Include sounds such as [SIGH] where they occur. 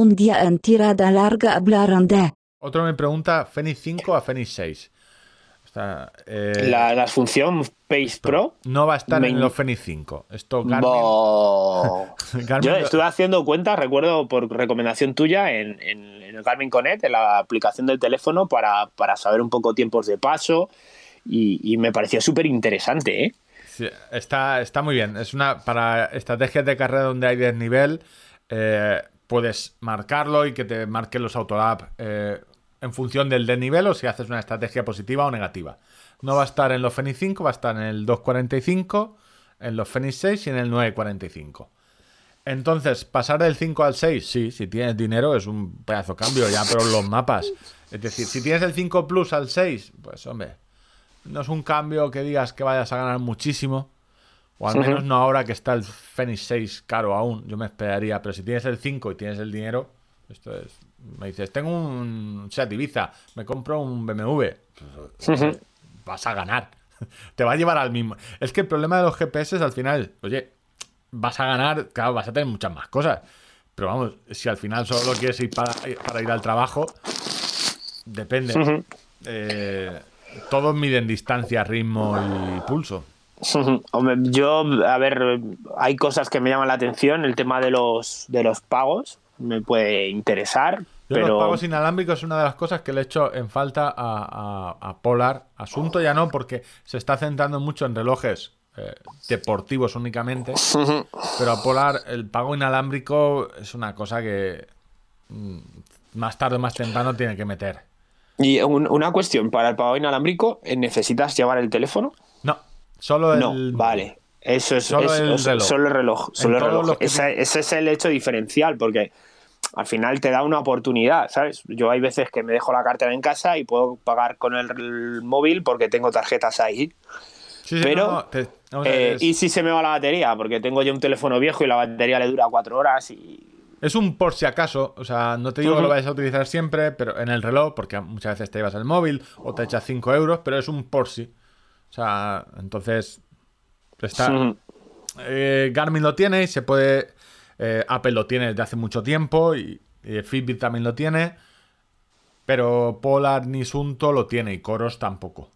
un día en tirada larga hablaron de Otro me pregunta, ¿Fenix 5 a Fenix 6? Está, eh, La, la función Pace Pro. no va a estar me- en los Fenix 5. Esto Garmin, Bo- Garmin [LAUGHS] Yo estuve haciendo cuentas, recuerdo por recomendación tuya, en, en- en el Garmin Connect, en la aplicación del teléfono, para, para saber un poco tiempos de paso. Y, y me pareció súper interesante, ¿eh? Sí, está, está muy bien. Es una para estrategias de carrera donde hay desnivel. eh, puedes marcarlo y que te marque los autolab eh, en función del desnivel o si haces una estrategia positiva o negativa. No va a estar en los Fenix 5, va a estar en el 245, en los Fenix 6 y en el 945. Entonces, pasar del 5 al 6, sí, si tienes dinero es un pedazo cambio ya, pero los mapas. Es decir, si tienes el 5 Plus al 6, pues hombre, no es un cambio que digas que vayas a ganar muchísimo. O al menos no ahora que está el Fenix 6 caro aún. Yo me esperaría. Pero si tienes el 5 y tienes el dinero, esto es. Me dices, tengo un Seat Ibiza, me compro un BMW. Pues, Vas a ganar. [LAUGHS] Te va a llevar al mismo. Es que el problema de los GPS es al final, oye, vas a ganar, claro, vas a tener muchas más cosas. Pero vamos, si al final solo quieres ir para, para ir al trabajo, depende. Eh, todos miden distancia, ritmo y pulso. [LAUGHS] Hombre, yo, a ver, hay cosas que me llaman la atención. El tema de los, de los pagos me puede interesar. Yo pero los pagos inalámbricos es una de las cosas que le he hecho en falta a, a- a Polar. Asunto ya no, porque se está centrando mucho en relojes eh, deportivos únicamente. [LAUGHS] Pero a Polar el pago inalámbrico es una cosa que mm, más tarde o más temprano tiene que meter. Y un- una cuestión, para el pago inalámbrico, ¿eh, ¿necesitas llevar el teléfono? No, solo el... No, vale. Eso es Solo es- el es- reloj. Solo el reloj. Solo el todos reloj. los que Ese, ese es el hecho diferencial, porque al final te da una oportunidad, ¿sabes? Yo hay veces que me dejo la cartera en casa y puedo pagar con el, el móvil porque tengo tarjetas ahí. Sí, sí, pero, no, te- Eh, es- y si se me va la batería, porque tengo yo un teléfono viejo y la batería le dura cuatro horas y Es un por si acaso, o sea, no te digo que lo vayas a utilizar siempre, pero en el reloj, porque muchas veces te llevas el móvil o te echas 5 euros, pero es un por si. O sea, entonces está. Eh, Garmin lo tiene y se puede. eh, Apple lo tiene desde hace mucho tiempo y, y Fitbit también lo tiene, pero Polar ni Sunto lo tiene y Coros tampoco.